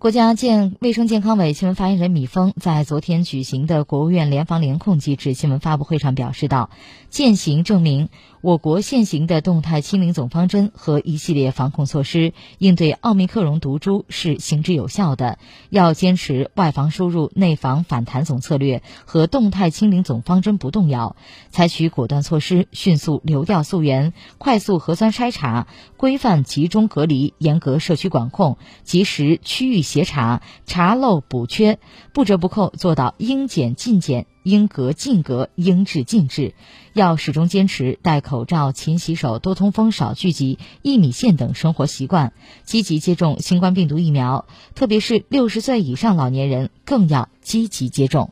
国家健卫生健康委新闻发言人米峰在昨天举行的国务院联防联控机制新闻发布会上表示道：“践行证明，我国现行的动态清零总方针和一系列防控措施应对奥密克戎毒株是行之有效的。要坚持外防输入、内防反弹总策略和动态清零总方针不动摇，采取果断措施，迅速流调溯源，快速核酸筛查，规范集中隔离，严格社区管控，及时区域。”协查查漏补缺，不折不扣做到应检尽检、应隔尽隔、应治尽治。要始终坚持戴口罩、勤洗手、多通风、少聚集、一米线等生活习惯，积极接种新冠病毒疫苗。特别是六十岁以上老年人更要积极接种。